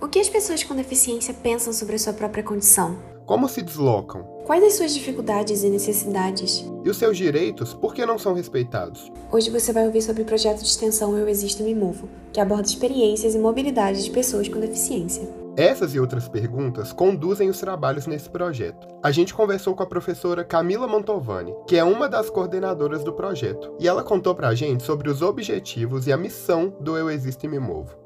O que as pessoas com deficiência pensam sobre a sua própria condição? Como se deslocam? Quais as suas dificuldades e necessidades? E os seus direitos, por que não são respeitados? Hoje você vai ouvir sobre o projeto de extensão Eu Existo Me Movo, que aborda experiências e mobilidade de pessoas com deficiência. Essas e outras perguntas conduzem os trabalhos nesse projeto. A gente conversou com a professora Camila Mantovani, que é uma das coordenadoras do projeto, e ela contou pra gente sobre os objetivos e a missão do Eu Existo e Me Movo.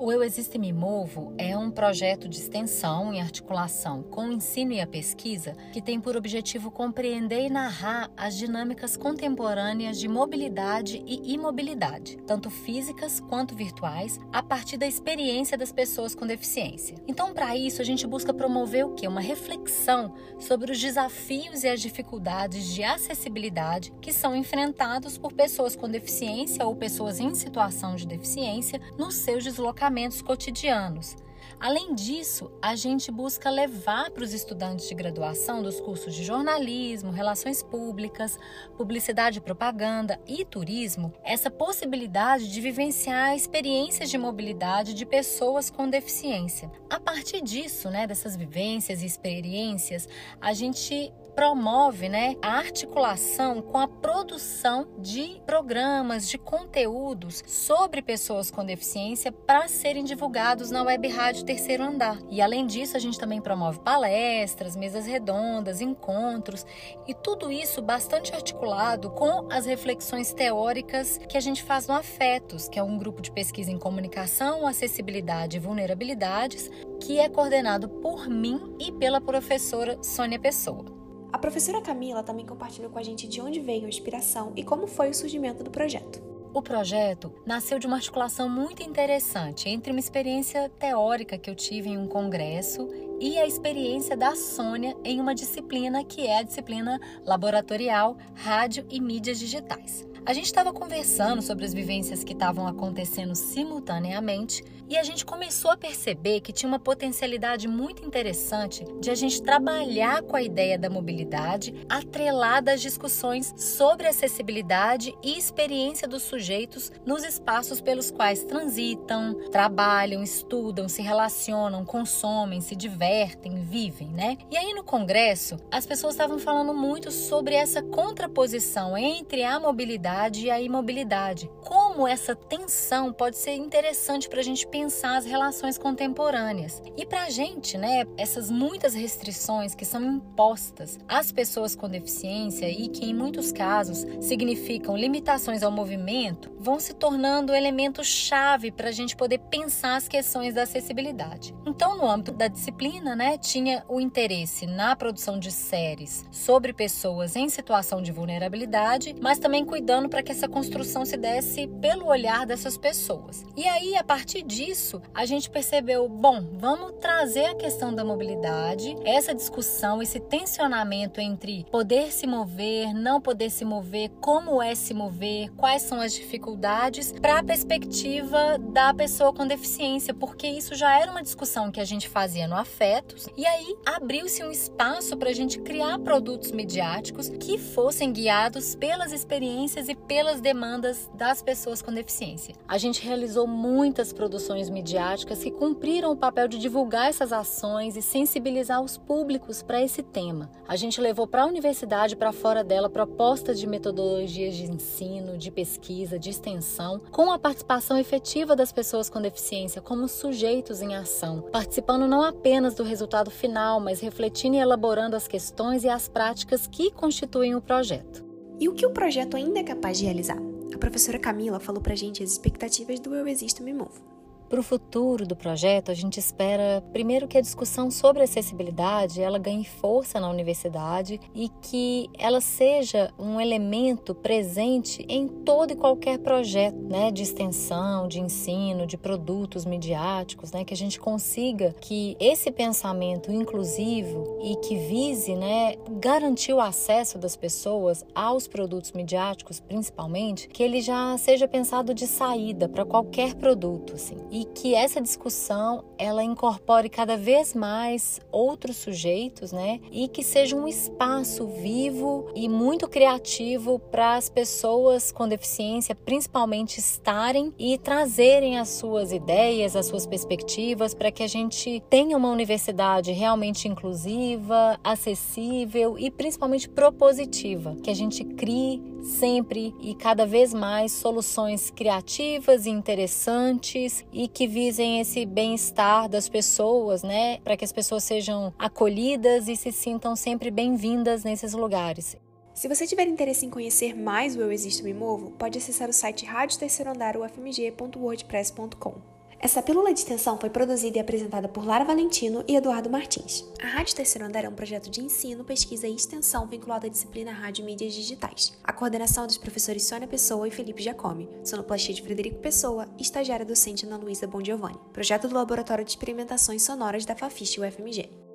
O Eu Existo e Me Movo é um projeto de extensão em articulação com o ensino e a pesquisa que tem por objetivo compreender e narrar as dinâmicas contemporâneas de mobilidade e imobilidade, tanto físicas quanto virtuais, a partir da experiência das pessoas com deficiência. Então, para isso, a gente busca promover o que? Uma reflexão sobre os desafios e as dificuldades de acessibilidade que são enfrentados por pessoas com deficiência ou pessoas em situação de deficiência nos seus deslocamentos comportamentos cotidianos. Além disso, a gente busca levar para os estudantes de graduação dos cursos de jornalismo, relações públicas, publicidade e propaganda e turismo essa possibilidade de vivenciar experiências de mobilidade de pessoas com deficiência. A partir disso, né, dessas vivências e experiências, a gente promove né, a articulação com a produção de programas, de conteúdos sobre pessoas com deficiência para serem divulgados na Web Rádio Terceiro Andar. E além disso, a gente também promove palestras, mesas redondas, encontros e tudo isso bastante articulado com as reflexões teóricas que a gente faz no Afetos, que é um grupo de pesquisa em comunicação, acessibilidade e vulnerabilidades, que é coordenado por mim e pela professora Sônia Pessoa. A professora Camila também compartilhou com a gente de onde veio a inspiração e como foi o surgimento do projeto. O projeto nasceu de uma articulação muito interessante entre uma experiência teórica que eu tive em um congresso e a experiência da Sônia em uma disciplina que é a disciplina laboratorial Rádio e Mídias Digitais. A gente estava conversando sobre as vivências que estavam acontecendo simultaneamente e a gente começou a perceber que tinha uma potencialidade muito interessante de a gente trabalhar com a ideia da mobilidade atrelada às discussões sobre acessibilidade e experiência dos sujeitos nos espaços pelos quais transitam, trabalham, estudam, se relacionam, consomem, se divertem, vivem, né? E aí no congresso, as pessoas estavam falando muito sobre essa contraposição entre a mobilidade e a imobilidade. Como essa tensão pode ser interessante para a gente pensar as relações contemporâneas. E para a gente, né, essas muitas restrições que são impostas às pessoas com deficiência e que em muitos casos significam limitações ao movimento, vão se tornando elemento-chave para a gente poder pensar as questões da acessibilidade. Então, no âmbito da disciplina, né, tinha o interesse na produção de séries sobre pessoas em situação de vulnerabilidade, mas também cuidando para que essa construção se desse pelo olhar dessas pessoas. E aí, a partir disso, a gente percebeu, bom, vamos trazer a questão da mobilidade, essa discussão, esse tensionamento entre poder se mover, não poder se mover, como é se mover, quais são as dificuldades, para a perspectiva da pessoa com deficiência, porque isso já era uma discussão que a gente fazia no Afetos, e aí abriu-se um espaço para a gente criar produtos midiáticos que fossem guiados pelas experiências e pelas demandas das pessoas com deficiência. A gente realizou muitas produções midiáticas que cumpriram o papel de divulgar essas ações e sensibilizar os públicos para esse tema. A gente levou para a universidade para fora dela propostas de metodologias de ensino, de pesquisa, de extensão, com a participação efetiva das pessoas com deficiência como sujeitos em ação, participando não apenas do resultado final, mas refletindo e elaborando as questões e as práticas que constituem o projeto. E o que o projeto ainda é capaz de realizar? A professora Camila falou pra gente as expectativas do Eu Existo Me Movo. Para o futuro do projeto, a gente espera primeiro que a discussão sobre acessibilidade ela ganhe força na universidade e que ela seja um elemento presente em todo e qualquer projeto, né, de extensão, de ensino, de produtos midiáticos, né, que a gente consiga que esse pensamento inclusivo e que vise, né, garantir o acesso das pessoas aos produtos midiáticos, principalmente, que ele já seja pensado de saída para qualquer produto, assim e que essa discussão ela incorpore cada vez mais outros sujeitos, né? E que seja um espaço vivo e muito criativo para as pessoas com deficiência, principalmente estarem e trazerem as suas ideias, as suas perspectivas para que a gente tenha uma universidade realmente inclusiva, acessível e principalmente propositiva, que a gente crie sempre e cada vez mais soluções criativas e interessantes e que visem esse bem-estar das pessoas, né, para que as pessoas sejam acolhidas e se sintam sempre bem-vindas nesses lugares. Se você tiver interesse em conhecer mais o Eu Existo Me Movo, pode acessar o site radioterceiroandar.ufmg.wordpress.com. Essa pílula de extensão foi produzida e apresentada por Lara Valentino e Eduardo Martins. A Rádio Terceiro Andar é um projeto de ensino, pesquisa e extensão vinculado à disciplina Rádio e Mídias Digitais. A coordenação é dos professores Sônia Pessoa e Felipe Giacomi, sonoplastia de Frederico Pessoa e estagiária docente Ana Luísa Bongiovanni. Projeto do Laboratório de Experimentações Sonoras da Fafiche UFMG.